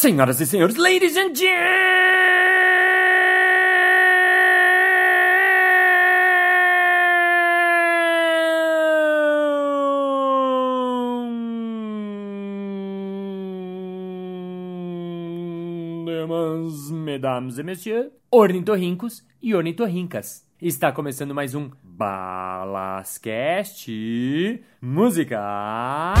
Senhoras e senhores, ladies and gentlemen, mesdames et messieurs, ornitorrincos e ornitorrincas. Está começando mais um Balascast Música.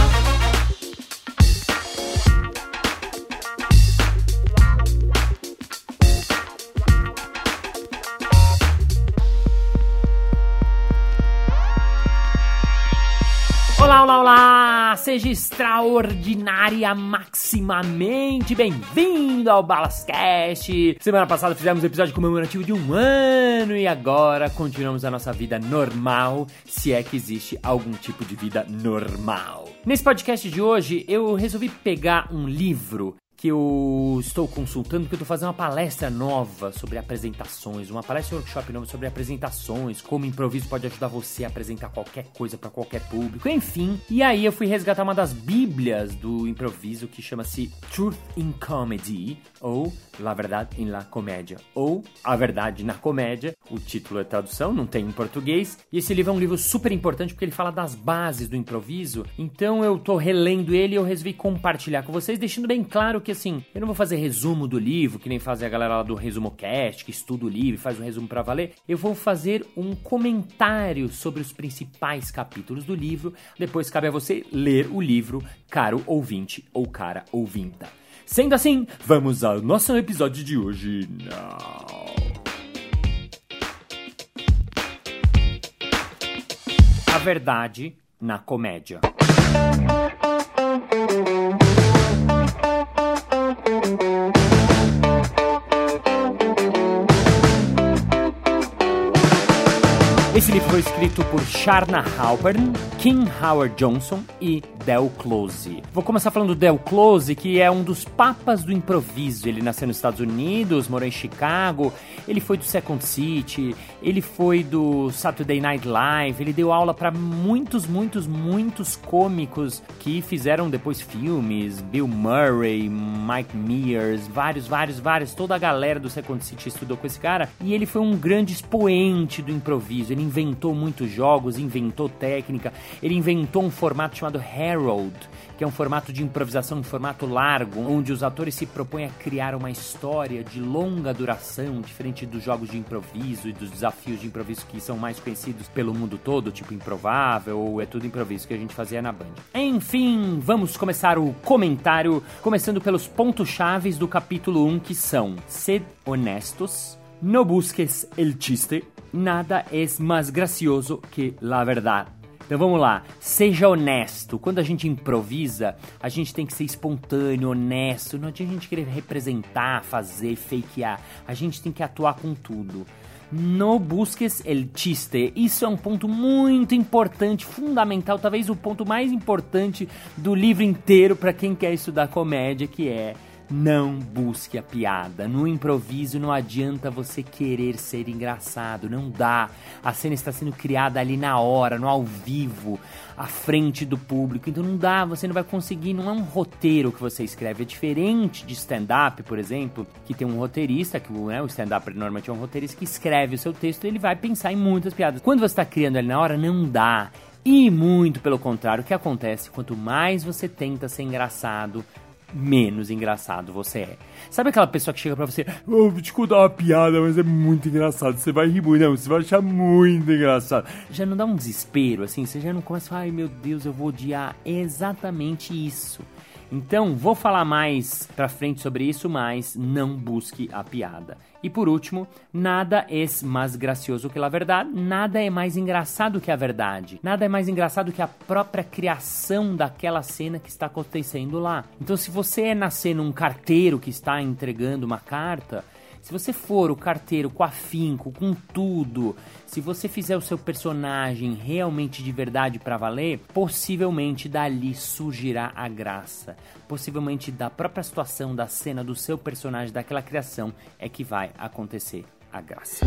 Olá, olá! Seja extraordinária maximamente bem-vindo ao Balascast! Semana passada fizemos um episódio comemorativo de um ano e agora continuamos a nossa vida normal, se é que existe algum tipo de vida normal. Nesse podcast de hoje, eu resolvi pegar um livro que eu estou consultando, porque eu estou fazendo uma palestra nova sobre apresentações, uma palestra workshop nova sobre apresentações, como improviso pode ajudar você a apresentar qualquer coisa para qualquer público, enfim. E aí eu fui resgatar uma das bíblias do improviso que chama-se Truth in Comedy, ou La Verdade em La Comédia, ou A Verdade na Comédia. O título é tradução, não tem em português. E esse livro é um livro super importante porque ele fala das bases do improviso. Então eu tô relendo ele e eu resolvi compartilhar com vocês, deixando bem claro que que assim, eu não vou fazer resumo do livro, que nem fazem a galera lá do Resumo Cast, que estuda o livro e faz um resumo para valer. Eu vou fazer um comentário sobre os principais capítulos do livro. Depois cabe a você ler o livro, caro ouvinte ou cara ouvinta. Sendo assim, vamos ao nosso episódio de hoje. Não. A verdade na comédia. Esse livro foi escrito por Sharna Halpern, Kim Howard Johnson e Del Close. Vou começar falando do Del Close, que é um dos papas do improviso. Ele nasceu nos Estados Unidos, morou em Chicago, ele foi do Second City, ele foi do Saturday Night Live, ele deu aula para muitos, muitos, muitos cômicos que fizeram depois filmes, Bill Murray, Mike Mears, vários, vários, vários, toda a galera do Second City estudou com esse cara, e ele foi um grande expoente do improviso. Ele inventou muitos jogos, inventou técnica, ele inventou um formato chamado Harold, que é um formato de improvisação, um formato largo, onde os atores se propõem a criar uma história de longa duração, diferente dos jogos de improviso e dos desafios de improviso que são mais conhecidos pelo mundo todo, tipo Improvável ou É Tudo Improviso que a gente fazia na Band. Enfim, vamos começar o comentário, começando pelos pontos chaves do capítulo 1, que são Sed honestos, no busques el chiste, nada é mais gracioso que la verdade. Então vamos lá, seja honesto. Quando a gente improvisa, a gente tem que ser espontâneo, honesto. Não adianta a gente querer representar, fazer, fakear. A gente tem que atuar com tudo. No busques el chiste. Isso é um ponto muito importante, fundamental, talvez o ponto mais importante do livro inteiro para quem quer estudar comédia, que é não busque a piada. No improviso não adianta você querer ser engraçado, não dá. A cena está sendo criada ali na hora, no ao vivo, à frente do público. Então não dá, você não vai conseguir, não é um roteiro que você escreve. É diferente de stand-up, por exemplo, que tem um roteirista, que né, o stand-up normalmente é um roteirista que escreve o seu texto e ele vai pensar em muitas piadas. Quando você está criando ali na hora, não dá. E muito pelo contrário, o que acontece? Quanto mais você tenta ser engraçado, menos engraçado você é. Sabe aquela pessoa que chega pra você, oh, vou te contar uma piada, mas é muito engraçado, você vai rir muito, não, você vai achar muito engraçado. Já não dá um desespero, assim, você já não começa, ai meu Deus, eu vou odiar. Exatamente isso. Então, vou falar mais pra frente sobre isso, mas não busque a piada. E por último, nada é mais gracioso que a verdade, nada é mais engraçado que a verdade, nada é mais engraçado que a própria criação daquela cena que está acontecendo lá. Então, se você é na cena um carteiro que está entregando uma carta, se você for o carteiro com afinco, com tudo, se você fizer o seu personagem realmente de verdade para valer, possivelmente dali surgirá a graça. Possivelmente da própria situação, da cena do seu personagem, daquela criação, é que vai acontecer a graça.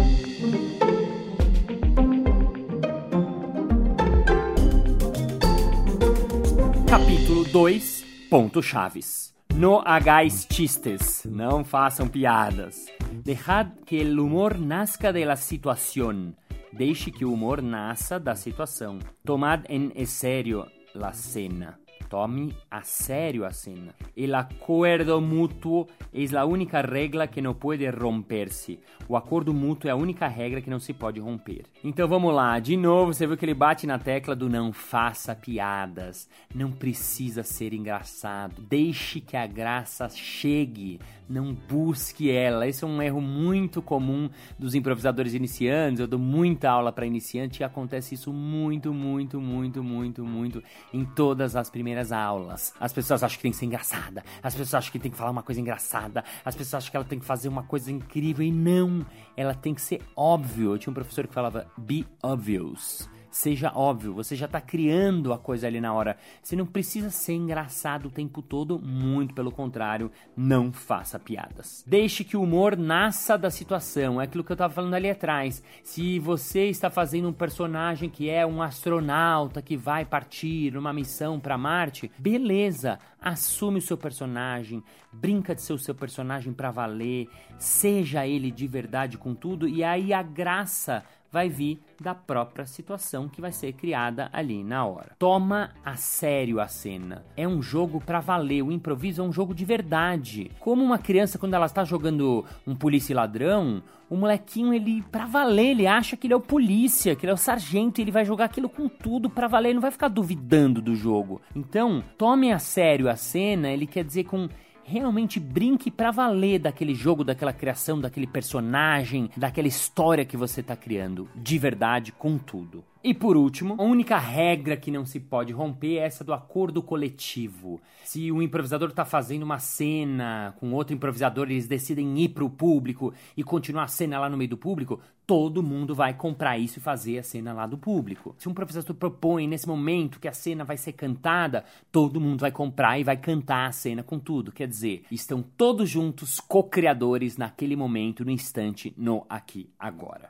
Capítulo 2 Ponto Chaves No hagáis chistes, não façam piadas. Dejad que el humor nazca de la situación. Deixe que o humor nasça da situação. Tomad en serio la cena. Tome a sério a cena. El acuerdo mutuo é a única regra que não pode romper-se. O acordo mútuo é a única regra que não se pode romper. Então vamos lá, de novo, você viu que ele bate na tecla do não faça piadas. Não precisa ser engraçado. Deixe que a graça chegue. Não busque ela. Esse é um erro muito comum dos improvisadores iniciantes. Eu dou muita aula para iniciante e acontece isso muito, muito, muito, muito, muito em todas as primeiras primeiras aulas. As pessoas acham que tem que ser engraçada. As pessoas acham que tem que falar uma coisa engraçada. As pessoas acham que ela tem que fazer uma coisa incrível. E não, ela tem que ser óbvio. Eu tinha um professor que falava be obvious seja óbvio, você já está criando a coisa ali na hora. Você não precisa ser engraçado o tempo todo, muito pelo contrário, não faça piadas. Deixe que o humor nasça da situação, é aquilo que eu estava falando ali atrás. Se você está fazendo um personagem que é um astronauta que vai partir numa missão para Marte, beleza, assume o seu personagem, brinca de ser o seu personagem para valer, seja ele de verdade com tudo e aí a graça vai vir da própria situação que vai ser criada ali na hora. Toma a sério a cena. É um jogo para valer. O improviso é um jogo de verdade. Como uma criança quando ela está jogando um polícia e ladrão, o molequinho ele para valer, ele acha que ele é o polícia, que ele é o sargento, e ele vai jogar aquilo com tudo para valer, ele não vai ficar duvidando do jogo. Então, tome a sério a cena, ele quer dizer com realmente brinque para valer daquele jogo, daquela criação, daquele personagem, daquela história que você está criando, de verdade, com tudo. E por último, a única regra que não se pode romper é essa do acordo coletivo. Se um improvisador está fazendo uma cena com outro improvisador, eles decidem ir para o público e continuar a cena lá no meio do público, todo mundo vai comprar isso e fazer a cena lá do público. Se um improvisador propõe nesse momento que a cena vai ser cantada, todo mundo vai comprar e vai cantar a cena com tudo. Quer dizer, estão todos juntos co-criadores naquele momento, no instante, no aqui, agora.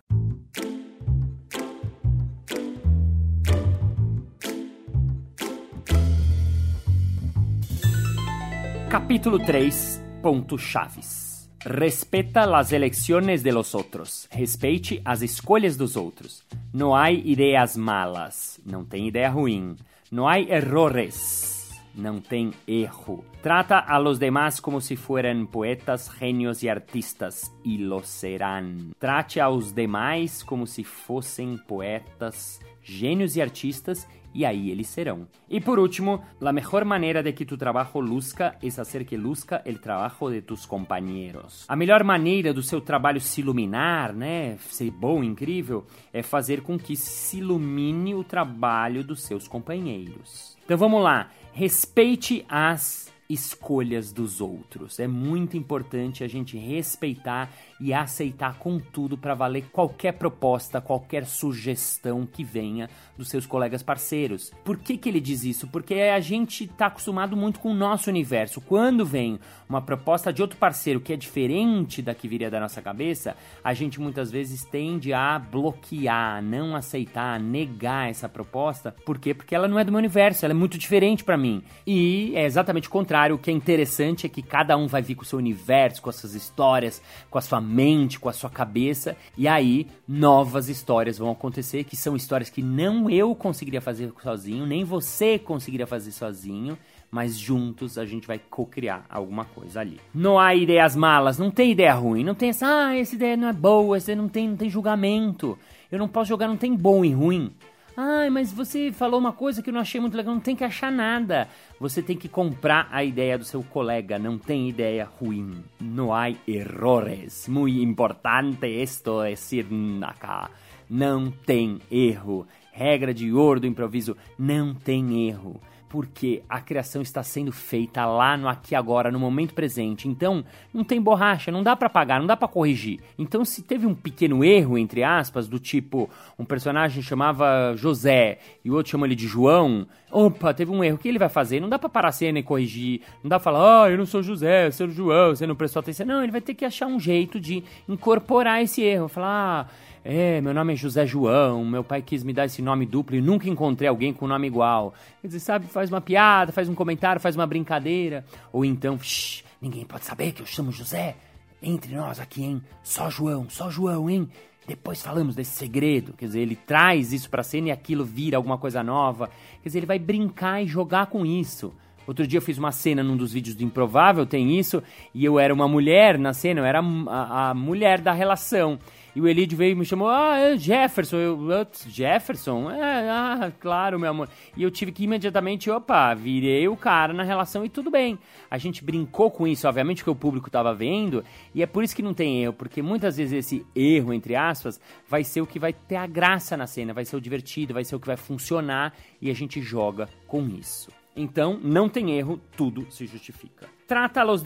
Capítulo 3 Ponto Chaves Respeta las elecciones de los otros. Respeite as escolhas dos outros. Não há ideias malas. Não tem ideia ruim. Não há errores. Não tem erro. Trata a los demás como se fueran poetas, genios e artistas, e lo serán. Trate aos demais como se fossem poetas, gênios e artistas, e aí eles serão. E por último, a melhor maneira de que tu trabalho luzca é fazer que luzca o trabalho de tus companheiros. A melhor maneira do seu trabalho se iluminar, né, ser bom, incrível, é fazer com que se ilumine o trabalho dos seus companheiros. Então vamos lá, respeite as escolhas dos outros. É muito importante a gente respeitar e aceitar com tudo para valer qualquer proposta, qualquer sugestão que venha dos seus colegas parceiros. Por que, que ele diz isso? Porque a gente está acostumado muito com o nosso universo. Quando vem uma proposta de outro parceiro que é diferente da que viria da nossa cabeça, a gente muitas vezes tende a bloquear, não aceitar, negar essa proposta. Por quê? Porque ela não é do meu universo, ela é muito diferente para mim. E é exatamente o contrário. O que é interessante é que cada um vai vir com o seu universo, com as suas histórias, com a sua mente, com a sua cabeça, e aí novas histórias vão acontecer, que são histórias que não eu conseguiria fazer sozinho, nem você conseguiria fazer sozinho, mas juntos a gente vai co-criar alguma coisa ali. Não há ideias malas, não tem ideia ruim, não tem essa, ah, essa ideia não é boa, essa não tem, não tem julgamento. Eu não posso jogar, não tem bom e ruim. Ai, mas você falou uma coisa que eu não achei muito legal. Não tem que achar nada. Você tem que comprar a ideia do seu colega. Não tem ideia ruim. Não há errores. Muito importante isto decir acá. Não tem erro. Regra de ouro do improviso: não tem erro porque a criação está sendo feita lá no aqui agora, no momento presente. Então, não tem borracha, não dá para apagar, não dá para corrigir. Então, se teve um pequeno erro entre aspas, do tipo um personagem chamava José e o outro chama ele de João, opa, teve um erro, o que ele vai fazer? Não dá para parar a cena e corrigir, não dá para falar: "Ah, eu não sou José, eu sou João", você não prestou atenção. Não, ele vai ter que achar um jeito de incorporar esse erro, falar: ah, É, meu nome é José João, meu pai quis me dar esse nome duplo e nunca encontrei alguém com nome igual. Quer dizer, sabe, faz uma piada, faz um comentário, faz uma brincadeira. Ou então, shh, ninguém pode saber que eu chamo José. Entre nós aqui, hein? Só João, só João, hein? Depois falamos desse segredo. Quer dizer, ele traz isso pra cena e aquilo vira alguma coisa nova. Quer dizer, ele vai brincar e jogar com isso. Outro dia eu fiz uma cena num dos vídeos do Improvável, tem isso, e eu era uma mulher na cena, eu era a, a mulher da relação. E o Elide veio e me chamou, ah, é Jefferson. Eu, Jefferson? É, ah, claro, meu amor. E eu tive que imediatamente, opa, virei o cara na relação e tudo bem. A gente brincou com isso, obviamente, que o público estava vendo, e é por isso que não tem erro, porque muitas vezes esse erro, entre aspas, vai ser o que vai ter a graça na cena, vai ser o divertido, vai ser o que vai funcionar, e a gente joga com isso. Então, não tem erro, tudo se justifica. Trata a los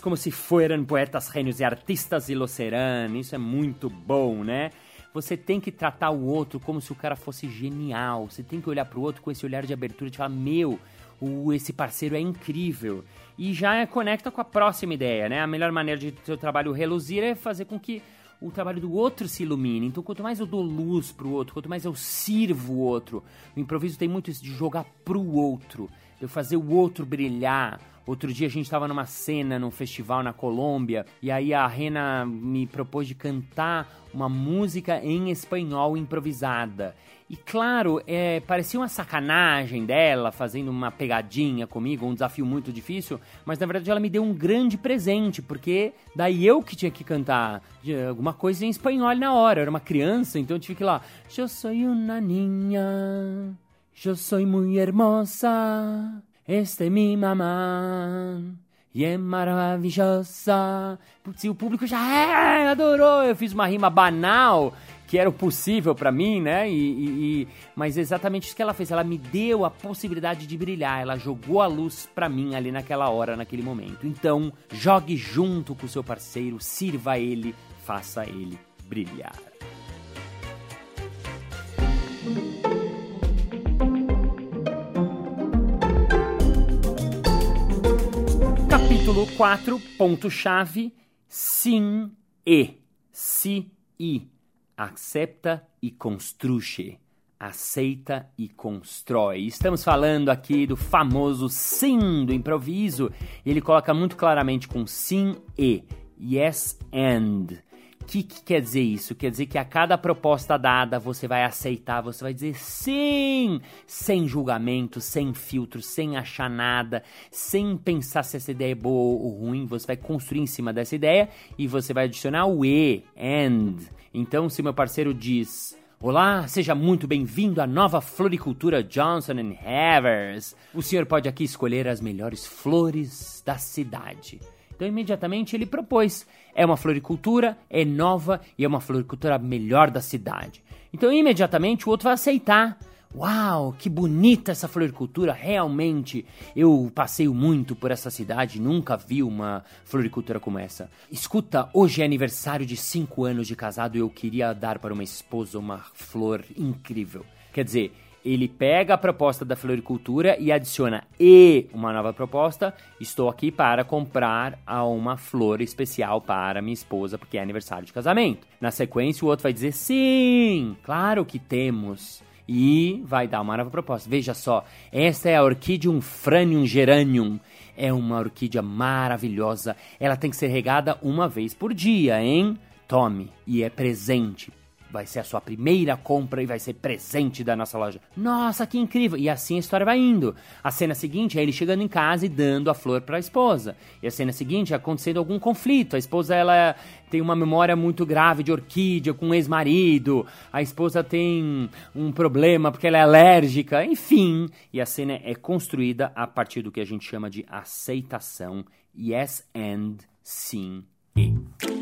como se fueran poetas gênios e artistas e lo. Isso é muito bom, né? Você tem que tratar o outro como se o cara fosse genial. Você tem que olhar pro outro com esse olhar de abertura e falar: Meu, o, esse parceiro é incrível. E já conecta com a próxima ideia, né? A melhor maneira de seu trabalho reluzir é fazer com que o trabalho do outro se ilumine. Então, quanto mais eu dou luz pro outro, quanto mais eu sirvo o outro, o improviso tem muito isso de jogar pro outro eu fazer o outro brilhar. Outro dia a gente estava numa cena num festival na Colômbia e aí a Rena me propôs de cantar uma música em espanhol improvisada. E claro, é, parecia uma sacanagem dela, fazendo uma pegadinha comigo, um desafio muito difícil, mas na verdade ela me deu um grande presente, porque daí eu que tinha que cantar alguma coisa em espanhol na hora. Eu era uma criança, então eu tive que ir lá. Eu sou uma niña Yo soy muy hermosa, esta é minha mamá. E é maravilhosa. Putz, o público já é, adorou. Eu fiz uma rima banal, que era o possível para mim, né? E, e, e, mas exatamente isso que ela fez. Ela me deu a possibilidade de brilhar. Ela jogou a luz para mim ali naquela hora, naquele momento. Então, jogue junto com o seu parceiro, sirva ele, faça ele brilhar. Capítulo 4, ponto-chave: sim e. Si e. Acepta e construye. Aceita e constrói. Estamos falando aqui do famoso sim do improviso. Ele coloca muito claramente com sim e. Yes and. Que, que, quer dizer isso? Quer dizer que a cada proposta dada você vai aceitar, você vai dizer sim, sem julgamento, sem filtro, sem achar nada, sem pensar se essa ideia é boa ou ruim. Você vai construir em cima dessa ideia e você vai adicionar o e, and. Então, se meu parceiro diz. Olá, seja muito bem-vindo à nova floricultura Johnson Havers. O senhor pode aqui escolher as melhores flores da cidade. Então, imediatamente ele propôs: é uma floricultura, é nova e é uma floricultura melhor da cidade. Então, imediatamente o outro vai aceitar. Uau, que bonita essa floricultura, realmente. Eu passeio muito por essa cidade, nunca vi uma floricultura como essa. Escuta, hoje é aniversário de 5 anos de casado e eu queria dar para uma esposa uma flor incrível. Quer dizer, ele pega a proposta da floricultura e adiciona e uma nova proposta. Estou aqui para comprar uma flor especial para minha esposa, porque é aniversário de casamento. Na sequência, o outro vai dizer sim, claro que temos. E vai dar uma nova proposta. Veja só, esta é a Orchidium franium geranium. É uma orquídea maravilhosa. Ela tem que ser regada uma vez por dia, hein? Tome. E é presente vai ser a sua primeira compra e vai ser presente da nossa loja. Nossa, que incrível! E assim a história vai indo. A cena seguinte é ele chegando em casa e dando a flor para a esposa. E a cena seguinte é acontecendo algum conflito. A esposa ela tem uma memória muito grave de orquídea com um ex-marido. A esposa tem um problema porque ela é alérgica. Enfim, e a cena é construída a partir do que a gente chama de aceitação. Yes and sim e.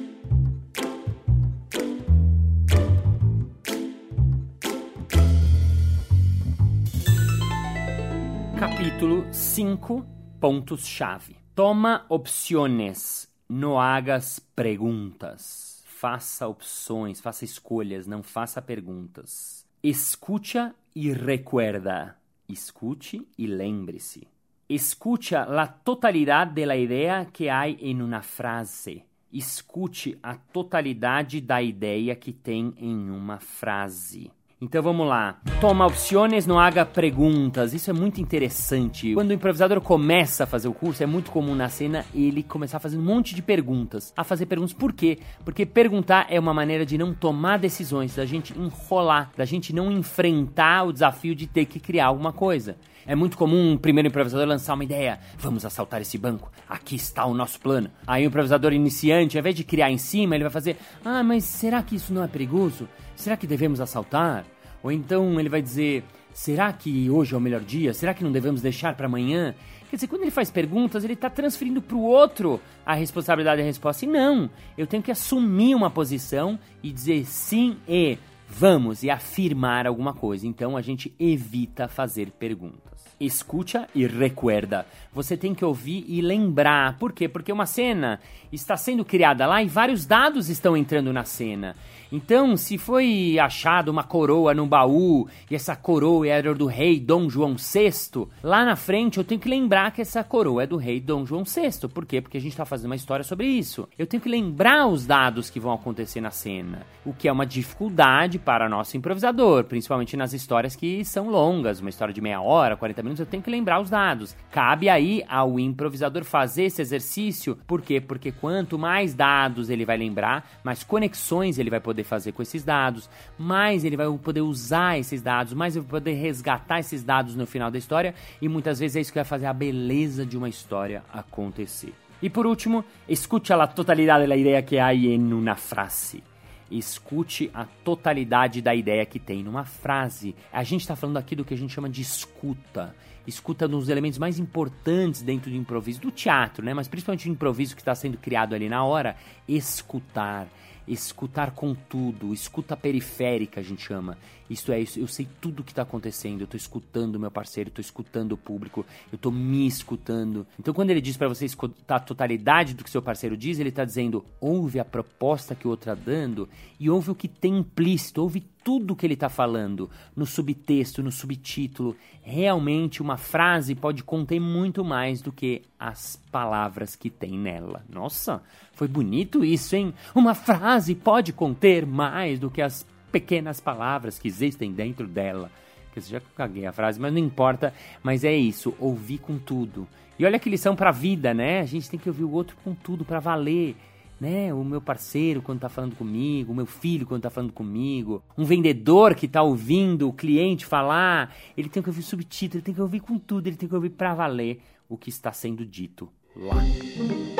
Capítulo 5 Pontos-chave. Toma opções, não hagas perguntas. Faça opções, faça escolhas, não faça perguntas. Escucha e recuerda. Escute e lembre-se. Escucha la totalidad de la idea que hay en una frase. escute a totalidade da ideia que tem em uma frase. Então vamos lá. Toma opções, não haga perguntas. Isso é muito interessante. Quando o improvisador começa a fazer o curso, é muito comum na cena ele começar a fazer um monte de perguntas. A fazer perguntas por quê? Porque perguntar é uma maneira de não tomar decisões, da gente enrolar, da gente não enfrentar o desafio de ter que criar alguma coisa. É muito comum um primeiro improvisador lançar uma ideia. Vamos assaltar esse banco. Aqui está o nosso plano. Aí o improvisador iniciante, ao invés de criar em cima, ele vai fazer: Ah, mas será que isso não é perigoso? Será que devemos assaltar? Ou então ele vai dizer: Será que hoje é o melhor dia? Será que não devemos deixar para amanhã? Quer dizer, quando ele faz perguntas, ele está transferindo para o outro a responsabilidade da resposta. E não, eu tenho que assumir uma posição e dizer sim e vamos e afirmar alguma coisa. Então a gente evita fazer perguntas. Escuta e recuerda. Você tem que ouvir e lembrar. Por quê? Porque uma cena está sendo criada lá e vários dados estão entrando na cena. Então, se foi achado uma coroa no baú e essa coroa era do rei Dom João VI, lá na frente eu tenho que lembrar que essa coroa é do rei Dom João VI. Por quê? Porque a gente está fazendo uma história sobre isso. Eu tenho que lembrar os dados que vão acontecer na cena, o que é uma dificuldade para nosso improvisador, principalmente nas histórias que são longas, uma história de meia hora, 40 minutos, eu tenho que lembrar os dados. Cabe aí ao improvisador fazer esse exercício, por quê? Porque quanto mais dados ele vai lembrar, mais conexões ele vai poder poder fazer com esses dados, mais ele vai poder usar esses dados, mais ele vai poder resgatar esses dados no final da história e muitas vezes é isso que vai fazer a beleza de uma história acontecer. E por último, escute a totalidade da ideia que há em uma frase. Escute a totalidade da ideia que tem numa frase. A gente está falando aqui do que a gente chama de escuta. Escuta nos elementos mais importantes dentro do improviso, do teatro, né? Mas principalmente o improviso que está sendo criado ali na hora. Escutar escutar com tudo, escuta periférica a gente chama. Isto é, eu sei tudo o que está acontecendo, eu estou escutando meu parceiro, estou escutando o público, eu estou me escutando. Então, quando ele diz para você escutar a totalidade do que seu parceiro diz, ele está dizendo: ouve a proposta que o outro está dando e ouve o que tem implícito, ouve tudo que ele está falando no subtexto, no subtítulo. Realmente, uma frase pode conter muito mais do que as palavras que tem nela. Nossa, foi bonito isso, hein? Uma frase pode conter mais do que as pequenas palavras que existem dentro dela. Que já caguei a frase, mas não importa. Mas é isso, ouvir com tudo. E olha que lição pra vida, né? A gente tem que ouvir o outro com tudo para valer. Né? O meu parceiro quando tá falando comigo, o meu filho quando tá falando comigo, um vendedor que tá ouvindo o cliente falar, ele tem que ouvir subtítulo, ele tem que ouvir com tudo, ele tem que ouvir para valer o que está sendo dito lá.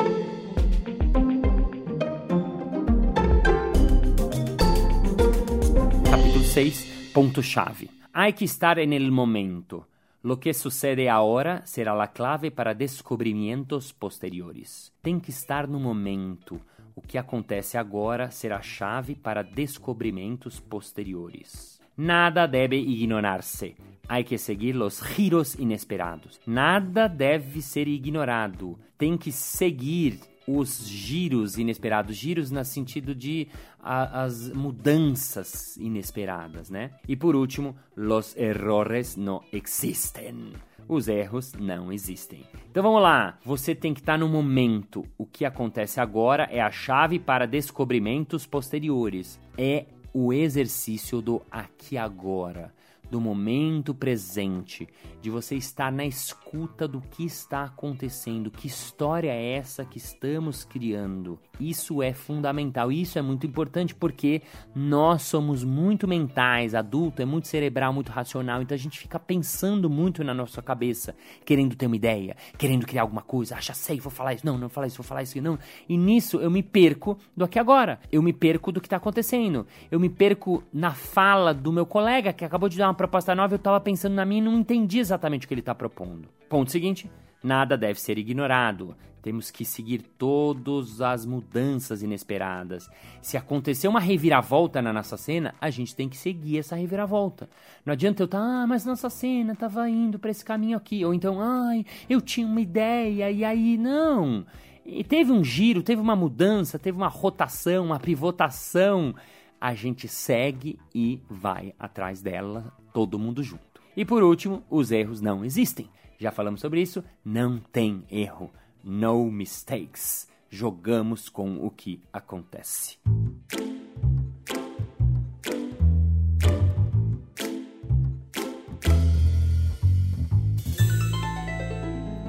Capítulo 6, ponto-chave. Hay que estar en el momento. Lo que sucede ahora será la clave para descobrimentos posteriores. Tem que estar no momento. O que acontece agora será a chave para descobrimentos posteriores. Nada deve ignorar-se. Há que seguir os giros inesperados. Nada deve ser ignorado. Tem que seguir os giros inesperados, giros no sentido de a, as mudanças inesperadas, né? E por último, los errores no existen. Os erros não existem. Então vamos lá, você tem que estar no momento. O que acontece agora é a chave para descobrimentos posteriores. É o exercício do aqui agora do momento presente, de você estar na escuta do que está acontecendo, que história é essa que estamos criando. Isso é fundamental, isso é muito importante porque nós somos muito mentais, adulto é muito cerebral, muito racional, então a gente fica pensando muito na nossa cabeça, querendo ter uma ideia, querendo criar alguma coisa, já sei, vou falar isso, não, não vou falar isso, vou falar isso, não. E nisso eu me perco do aqui agora, eu me perco do que está acontecendo, eu me perco na fala do meu colega que acabou de dar uma proposta nova, eu estava pensando na minha e não entendi exatamente o que ele está propondo. Ponto seguinte: nada deve ser ignorado. Temos que seguir todas as mudanças inesperadas. Se acontecer uma reviravolta na nossa cena, a gente tem que seguir essa reviravolta. Não adianta eu estar, tá, ah, mas nossa cena estava indo para esse caminho aqui. Ou então, ai, eu tinha uma ideia e aí, não. E teve um giro, teve uma mudança, teve uma rotação, uma pivotação a gente segue e vai atrás dela, todo mundo junto. E por último, os erros não existem. Já falamos sobre isso, não tem erro. No mistakes. jogamos com o que acontece.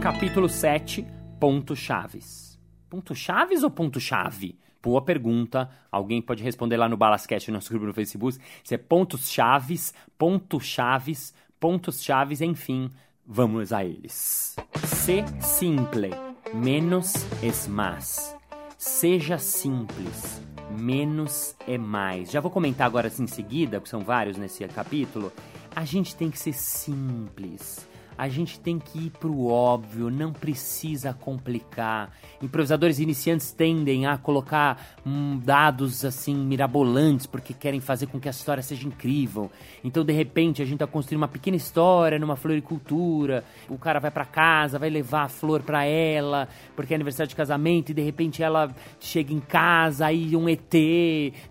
Capítulo 7, ponto chaves. Ponto chaves ou ponto chave? Boa pergunta. Alguém pode responder lá no Balascast, no nosso grupo no Facebook. Se é pontos chaves, ponto chaves, pontos chaves, enfim, vamos a eles. Se simple, menos es mais. Seja simples, menos é mais. Já vou comentar agora em seguida, porque são vários nesse capítulo. A gente tem que ser simples a gente tem que ir pro óbvio, não precisa complicar. Improvisadores iniciantes tendem a colocar hum, dados assim mirabolantes porque querem fazer com que a história seja incrível. Então, de repente, a gente tá construindo uma pequena história numa floricultura. O cara vai para casa, vai levar a flor para ela, porque é aniversário de casamento, e de repente ela chega em casa, aí um ET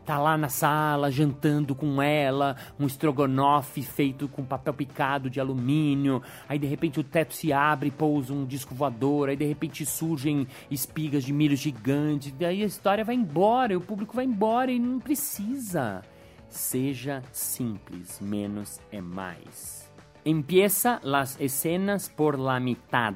tá lá na sala jantando com ela, um estrogonofe feito com papel picado de alumínio aí de repente o teto se abre pousa um disco voador, aí de repente surgem espigas de milho gigantes, daí a história vai embora, o público vai embora e não precisa. Seja simples, menos é mais. Empieza las escenas por la mitad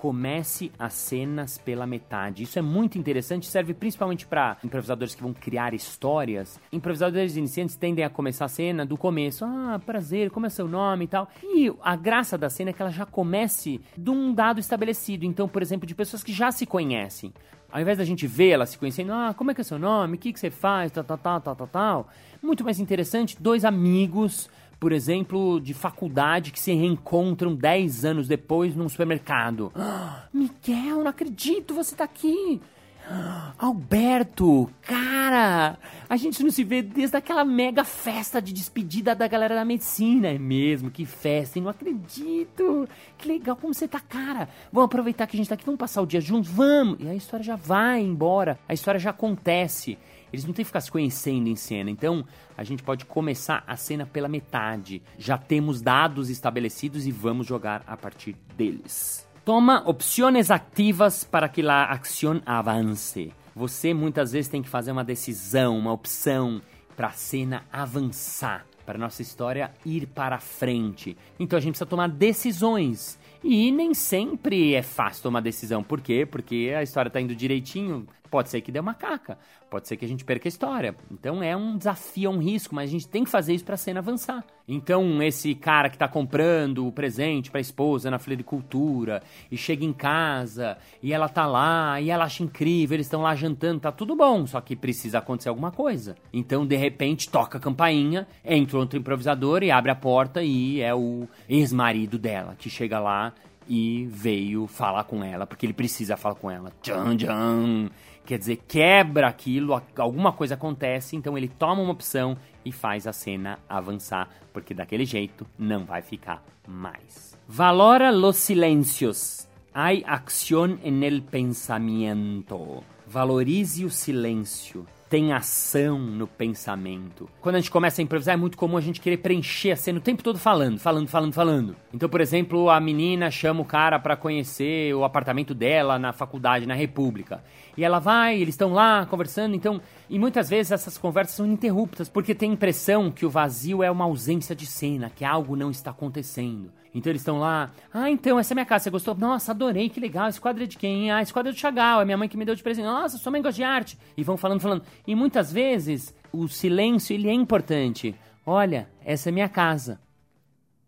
comece as cenas pela metade. Isso é muito interessante, serve principalmente para improvisadores que vão criar histórias. Improvisadores iniciantes tendem a começar a cena do começo. Ah, prazer, como é seu nome e tal. E a graça da cena é que ela já comece de um dado estabelecido. Então, por exemplo, de pessoas que já se conhecem. Ao invés da gente ver ela se conhecendo, ah, como é que é seu nome? O que, que você faz? Tal, tal, tal, tal, tal, tal. Muito mais interessante, dois amigos por exemplo, de faculdade que se reencontram 10 anos depois num supermercado. Ah, Miguel, não acredito, você tá aqui. Alberto, cara, a gente não se vê desde aquela mega festa de despedida da galera da medicina. É mesmo, que festa, hein? Não acredito. Que legal, como você tá, cara? Vamos aproveitar que a gente tá aqui, vamos passar o dia juntos? Vamos! E a história já vai embora, a história já acontece. Eles não têm que ficar se conhecendo em cena. Então, a gente pode começar a cena pela metade. Já temos dados estabelecidos e vamos jogar a partir deles. Toma opções ativas para que a ação avance. Você muitas vezes tem que fazer uma decisão, uma opção para a cena avançar, para a nossa história ir para frente. Então a gente precisa tomar decisões. E nem sempre é fácil tomar decisão. Por quê? Porque a história está indo direitinho, Pode ser que dê uma caca, pode ser que a gente perca a história. Então é um desafio, é um risco, mas a gente tem que fazer isso para a cena avançar. Então esse cara que está comprando o presente para a esposa na floricultura e chega em casa e ela tá lá e ela acha incrível, eles estão lá jantando, tá tudo bom, só que precisa acontecer alguma coisa. Então de repente toca a campainha, entra outro improvisador e abre a porta e é o ex-marido dela que chega lá e veio falar com ela, porque ele precisa falar com ela. Tchan, tchan. Quer dizer, quebra aquilo, alguma coisa acontece, então ele toma uma opção e faz a cena avançar, porque daquele jeito não vai ficar mais. Valora los silencios. Hay acción en el pensamiento. Valorize o silêncio tem ação no pensamento. Quando a gente começa a improvisar, é muito comum a gente querer preencher a cena o tempo todo falando, falando, falando, falando. Então, por exemplo, a menina chama o cara para conhecer o apartamento dela na faculdade, na República. E ela vai, eles estão lá conversando, então. E muitas vezes essas conversas são ininterruptas, porque tem a impressão que o vazio é uma ausência de cena, que algo não está acontecendo. Então eles estão lá, ah, então, essa é minha casa, você gostou? Nossa, adorei, que legal, esse quadro é de quem? Ah, esse quadro é do Chagall, é minha mãe que me deu de presente. Nossa, sua mãe gosta de arte. E vão falando, falando. E muitas vezes o silêncio, ele é importante. Olha, essa é minha casa.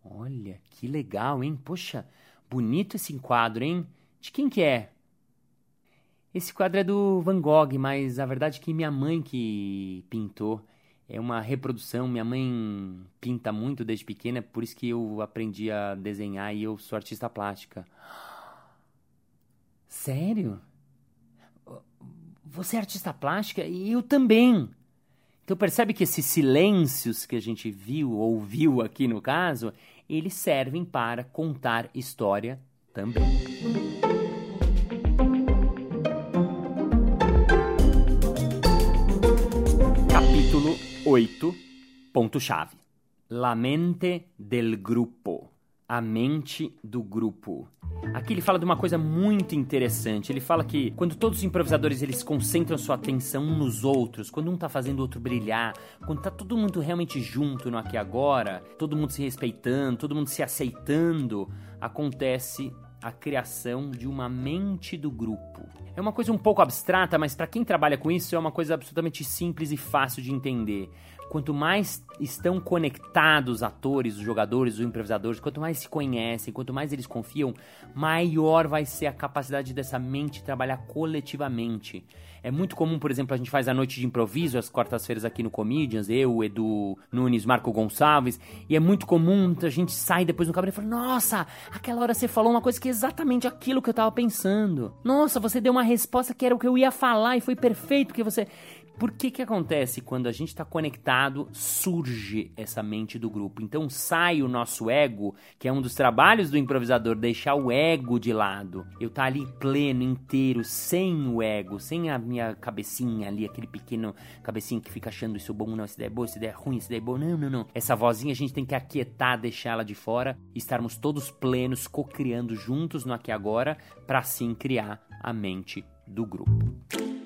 Olha, que legal, hein? Poxa, bonito esse quadro, hein? De quem que é? Esse quadro é do Van Gogh, mas a verdade é que minha mãe que pintou é uma reprodução. Minha mãe pinta muito desde pequena, é por isso que eu aprendi a desenhar e eu sou artista plástica. Sério? Você é artista plástica? E eu também. Então percebe que esses silêncios que a gente viu, ouviu aqui no caso, eles servem para contar história também. Ponto-chave. La mente del gruppo. a mente do grupo. Aqui ele fala de uma coisa muito interessante. Ele fala que quando todos os improvisadores eles concentram sua atenção uns nos outros, quando um tá fazendo o outro brilhar, quando tá todo mundo realmente junto no aqui e agora, todo mundo se respeitando, todo mundo se aceitando, acontece a criação de uma mente do grupo. É uma coisa um pouco abstrata, mas para quem trabalha com isso é uma coisa absolutamente simples e fácil de entender quanto mais estão conectados os atores, os jogadores, os improvisadores, quanto mais se conhecem, quanto mais eles confiam, maior vai ser a capacidade dessa mente trabalhar coletivamente. É muito comum, por exemplo, a gente faz a noite de improviso às quartas-feiras aqui no Comedians, eu, Edu Nunes, Marco Gonçalves, e é muito comum a gente sai depois no cabaré e fala: Nossa, aquela hora você falou uma coisa que é exatamente aquilo que eu tava pensando. Nossa, você deu uma resposta que era o que eu ia falar e foi perfeito, porque você. Por que que acontece quando a gente está conectado, surge essa mente do grupo? Então sai o nosso ego, que é um dos trabalhos do improvisador, deixar o ego de lado. Eu tá ali pleno, inteiro, sem o ego, sem a minha cabecinha ali, aquele pequeno cabecinha que fica achando isso bom, não, isso ideia é boa, isso ideia é ruim, isso ideia é boa. Não, não, não. Essa vozinha a gente tem que aquietar, deixar ela de fora, estarmos todos plenos, co-criando juntos no aqui e agora, para assim criar a mente do grupo.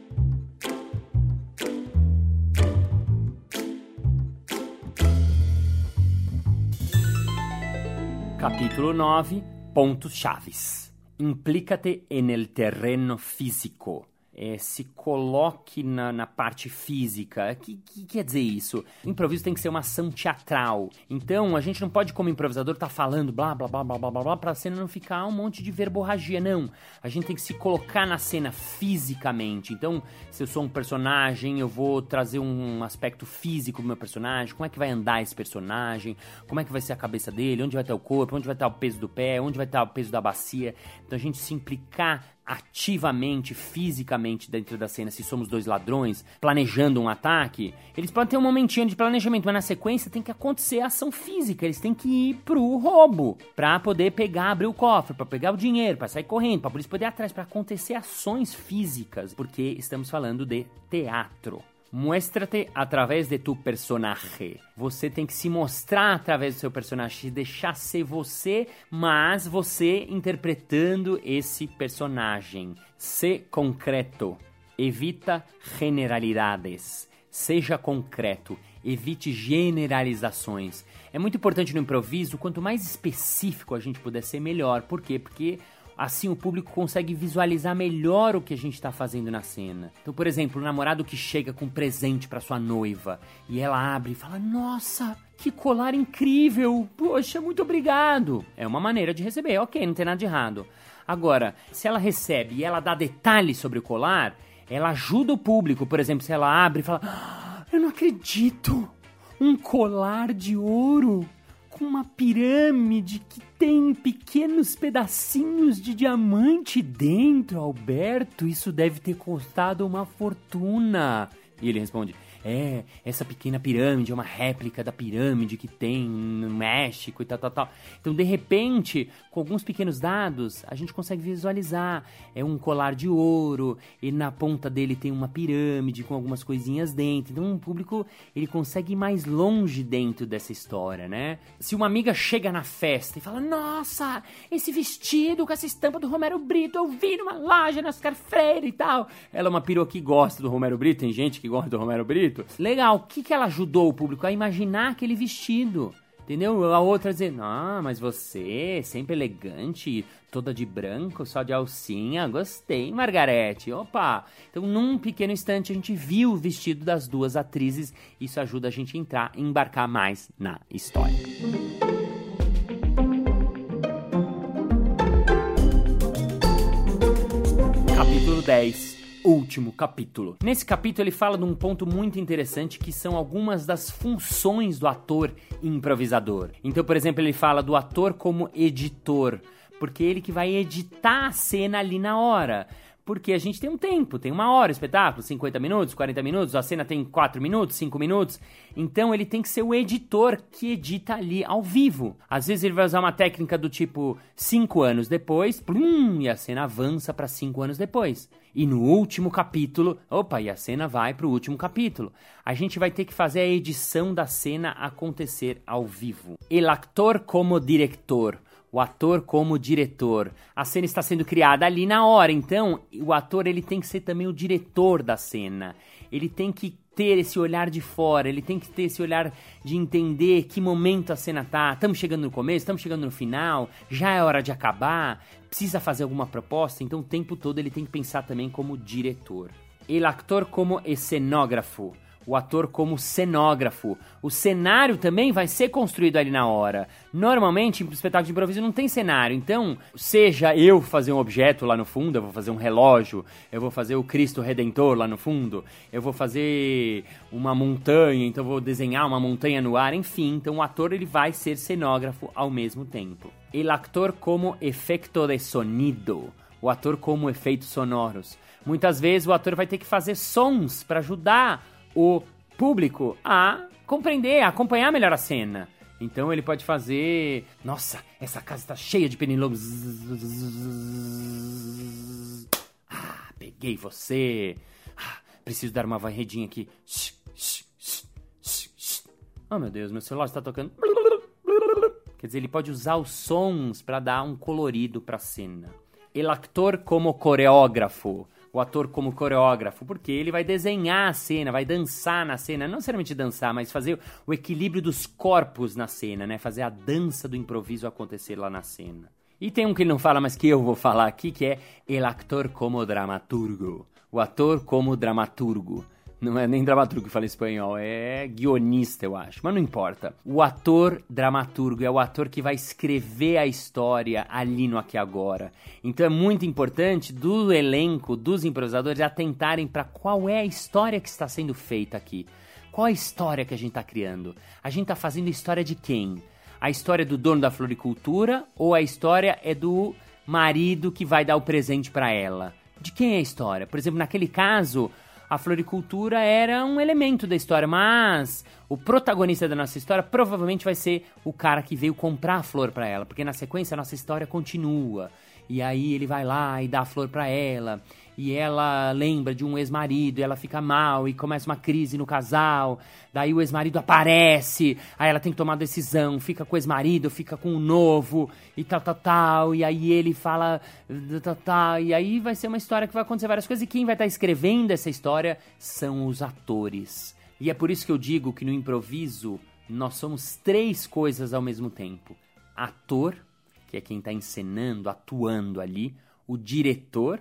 Capítulo 9 Pontos chaves. Implícate en el terreno físico é, se coloque na, na parte física. O que, que, quer dizer isso? Improviso tem que ser uma ação teatral. Então, a gente não pode, como improvisador, estar tá falando blá blá blá blá blá blá, blá para a cena não ficar um monte de verborragia. Não. A gente tem que se colocar na cena fisicamente. Então, se eu sou um personagem, eu vou trazer um aspecto físico do meu personagem. Como é que vai andar esse personagem? Como é que vai ser a cabeça dele? Onde vai estar o corpo? Onde vai estar o peso do pé? Onde vai estar o peso da bacia? Então, a gente se implicar ativamente, fisicamente dentro da cena, se somos dois ladrões planejando um ataque, eles podem ter um momentinho de planejamento, mas na sequência tem que acontecer a ação física, eles têm que ir pro roubo para poder pegar, abrir o cofre, para pegar o dinheiro, para sair correndo, para polícia poder ir atrás, para acontecer ações físicas, porque estamos falando de teatro. Muéstrate através de tu personagem. Você tem que se mostrar através do seu personagem, deixar ser você, mas você interpretando esse personagem. Se concreto. Evita generalidades. Seja concreto. Evite generalizações. É muito importante no improviso, quanto mais específico a gente puder ser, melhor. Por quê? Porque Assim o público consegue visualizar melhor o que a gente está fazendo na cena. Então, por exemplo, o namorado que chega com um presente para sua noiva e ela abre e fala: Nossa, que colar incrível! Poxa, muito obrigado! É uma maneira de receber, ok, não tem nada de errado. Agora, se ela recebe e ela dá detalhes sobre o colar, ela ajuda o público. Por exemplo, se ela abre e fala: ah, Eu não acredito! Um colar de ouro! Com uma pirâmide que tem pequenos pedacinhos de diamante dentro, Alberto. Isso deve ter custado uma fortuna. E ele responde: é, essa pequena pirâmide é uma réplica da pirâmide que tem no México e tal, tal, tal. Então, de repente, com alguns pequenos dados, a gente consegue visualizar. É um colar de ouro, e na ponta dele tem uma pirâmide com algumas coisinhas dentro. Então, o público, ele consegue ir mais longe dentro dessa história, né? Se uma amiga chega na festa e fala, nossa, esse vestido com essa estampa do Romero Brito, eu vi numa loja na Oscar Freire e tal. Ela é uma piroca que gosta do Romero Brito, tem gente que gosta do Romero Brito, Legal, o que, que ela ajudou o público? A imaginar aquele vestido. Entendeu? A outra dizendo, ah, mas você, sempre elegante, toda de branco, só de alcinha, gostei, Margarete. Opa! Então, num pequeno instante, a gente viu o vestido das duas atrizes. Isso ajuda a gente a entrar, embarcar mais na história. Capítulo 10 último capítulo. Nesse capítulo ele fala de um ponto muito interessante que são algumas das funções do ator improvisador. Então, por exemplo, ele fala do ator como editor, porque ele que vai editar a cena ali na hora porque a gente tem um tempo, tem uma hora o espetáculo, 50 minutos, 40 minutos, a cena tem 4 minutos, 5 minutos. Então ele tem que ser o editor que edita ali ao vivo. Às vezes ele vai usar uma técnica do tipo 5 anos depois, plum, e a cena avança para 5 anos depois. E no último capítulo, opa, e a cena vai para o último capítulo. A gente vai ter que fazer a edição da cena acontecer ao vivo. El actor como diretor o ator como diretor. A cena está sendo criada ali na hora, então o ator ele tem que ser também o diretor da cena. Ele tem que ter esse olhar de fora, ele tem que ter esse olhar de entender que momento a cena tá. Estamos chegando no começo, estamos chegando no final, já é hora de acabar, precisa fazer alguma proposta, então o tempo todo ele tem que pensar também como diretor. El actor como escenógrafo o ator como cenógrafo. O cenário também vai ser construído ali na hora. Normalmente, em espetáculo de improviso não tem cenário, então, seja eu fazer um objeto lá no fundo, eu vou fazer um relógio, eu vou fazer o Cristo Redentor lá no fundo, eu vou fazer uma montanha, então vou desenhar uma montanha no ar, enfim, então o ator ele vai ser cenógrafo ao mesmo tempo. El actor como efecto de sonido, o ator como efeitos sonoros. Muitas vezes o ator vai ter que fazer sons para ajudar o público a compreender, a acompanhar melhor a cena. Então ele pode fazer. Nossa, essa casa está cheia de pernilongos. Ah, peguei você. Ah, preciso dar uma varredinha aqui. Oh meu Deus, meu celular está tocando. Quer dizer, ele pode usar os sons para dar um colorido para a cena. El actor como coreógrafo o ator como coreógrafo, porque ele vai desenhar a cena, vai dançar na cena, não necessariamente dançar, mas fazer o equilíbrio dos corpos na cena, né? Fazer a dança do improviso acontecer lá na cena. E tem um que ele não fala, mas que eu vou falar aqui, que é el actor como dramaturgo. O ator como dramaturgo. Não é nem dramaturgo que fala espanhol, é guionista, eu acho. Mas não importa. O ator dramaturgo é o ator que vai escrever a história ali no aqui agora. Então é muito importante do elenco, dos improvisadores, atentarem para qual é a história que está sendo feita aqui. Qual a história que a gente está criando? A gente está fazendo história de quem? A história do dono da floricultura ou a história é do marido que vai dar o presente para ela? De quem é a história? Por exemplo, naquele caso, a floricultura era um elemento da história, mas o protagonista da nossa história provavelmente vai ser o cara que veio comprar a flor para ela, porque na sequência a nossa história continua. E aí ele vai lá e dá a flor para ela e ela lembra de um ex-marido, ela fica mal e começa uma crise no casal. Daí o ex-marido aparece, aí ela tem que tomar decisão, fica com o ex-marido, fica com o novo e tal, tal, tal. E aí ele fala, tal, tal. E aí vai ser uma história que vai acontecer várias coisas. E quem vai estar escrevendo essa história são os atores. E é por isso que eu digo que no improviso nós somos três coisas ao mesmo tempo: ator, que é quem está encenando, atuando ali, o diretor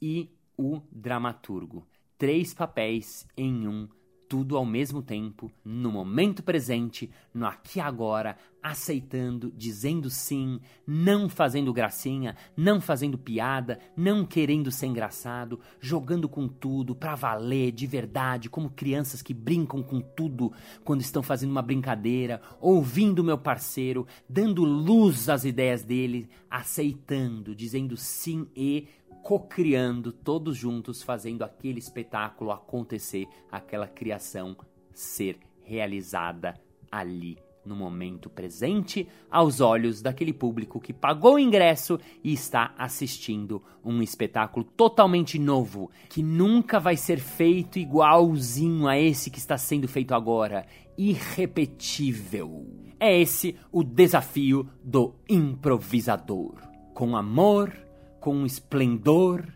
e o dramaturgo. Três papéis em um, tudo ao mesmo tempo, no momento presente, no aqui e agora, aceitando, dizendo sim, não fazendo gracinha, não fazendo piada, não querendo ser engraçado, jogando com tudo, pra valer, de verdade, como crianças que brincam com tudo quando estão fazendo uma brincadeira, ouvindo meu parceiro, dando luz às ideias dele, aceitando, dizendo sim e co-criando todos juntos, fazendo aquele espetáculo acontecer, aquela criação ser realizada ali no momento presente, aos olhos daquele público que pagou o ingresso e está assistindo um espetáculo totalmente novo, que nunca vai ser feito igualzinho a esse que está sendo feito agora, irrepetível. É esse o desafio do improvisador. Com amor, com esplendor,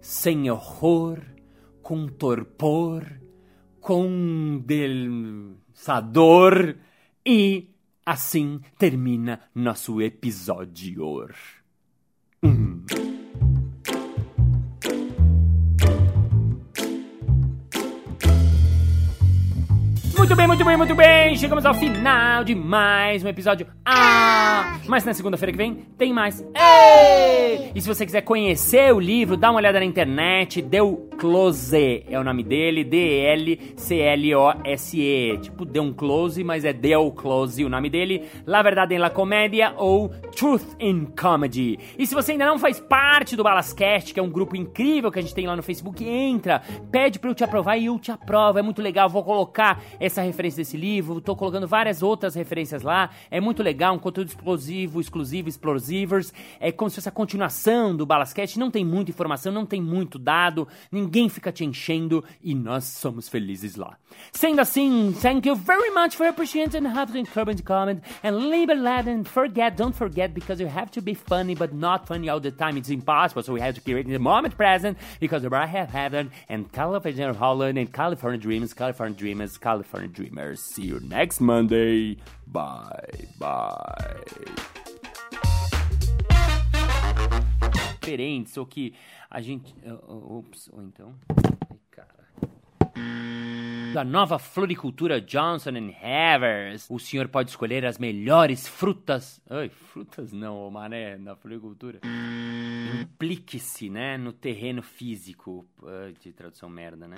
sem horror, com torpor, condensador e assim termina nosso episódio. Muito bem, muito bem, muito bem. Chegamos ao final de mais um episódio. Ah! Mas na segunda-feira que vem tem mais. Ei! E se você quiser conhecer o livro, dá uma olhada na internet, deu Close é o nome dele, D-L-C-L-O-S-E. Tipo, deu um close, mas é Del Close o nome dele. La Verdade em La Comédia ou Truth in Comedy. E se você ainda não faz parte do Balascast, que é um grupo incrível que a gente tem lá no Facebook, entra, pede pra eu te aprovar e eu te aprovo. É muito legal, vou colocar essa referência desse livro, tô colocando várias outras referências lá. É muito legal, um conteúdo explosivo, exclusivo, explosivos. É como se fosse a continuação do Balascast. Não tem muita informação, não tem muito dado, ninguém fica te enchendo e nós somos felizes lá. Sendo assim, thank you very much for appreciating having comment comment and a like and forget, don't forget because you have to be funny but not funny all the time. It's impossible, so we have to create the moment present because I have heaven and California Holland and California Dreamers, California Dreamers, California Dreamers. See you next Monday. Bye, bye. Diferentes, ou que a gente. Ops, ou então. Ai, cara da nova floricultura Johnson Havers. O senhor pode escolher as melhores frutas. Ai, frutas não, mané, na floricultura. Implique-se, né, no terreno físico. De tradução merda, né?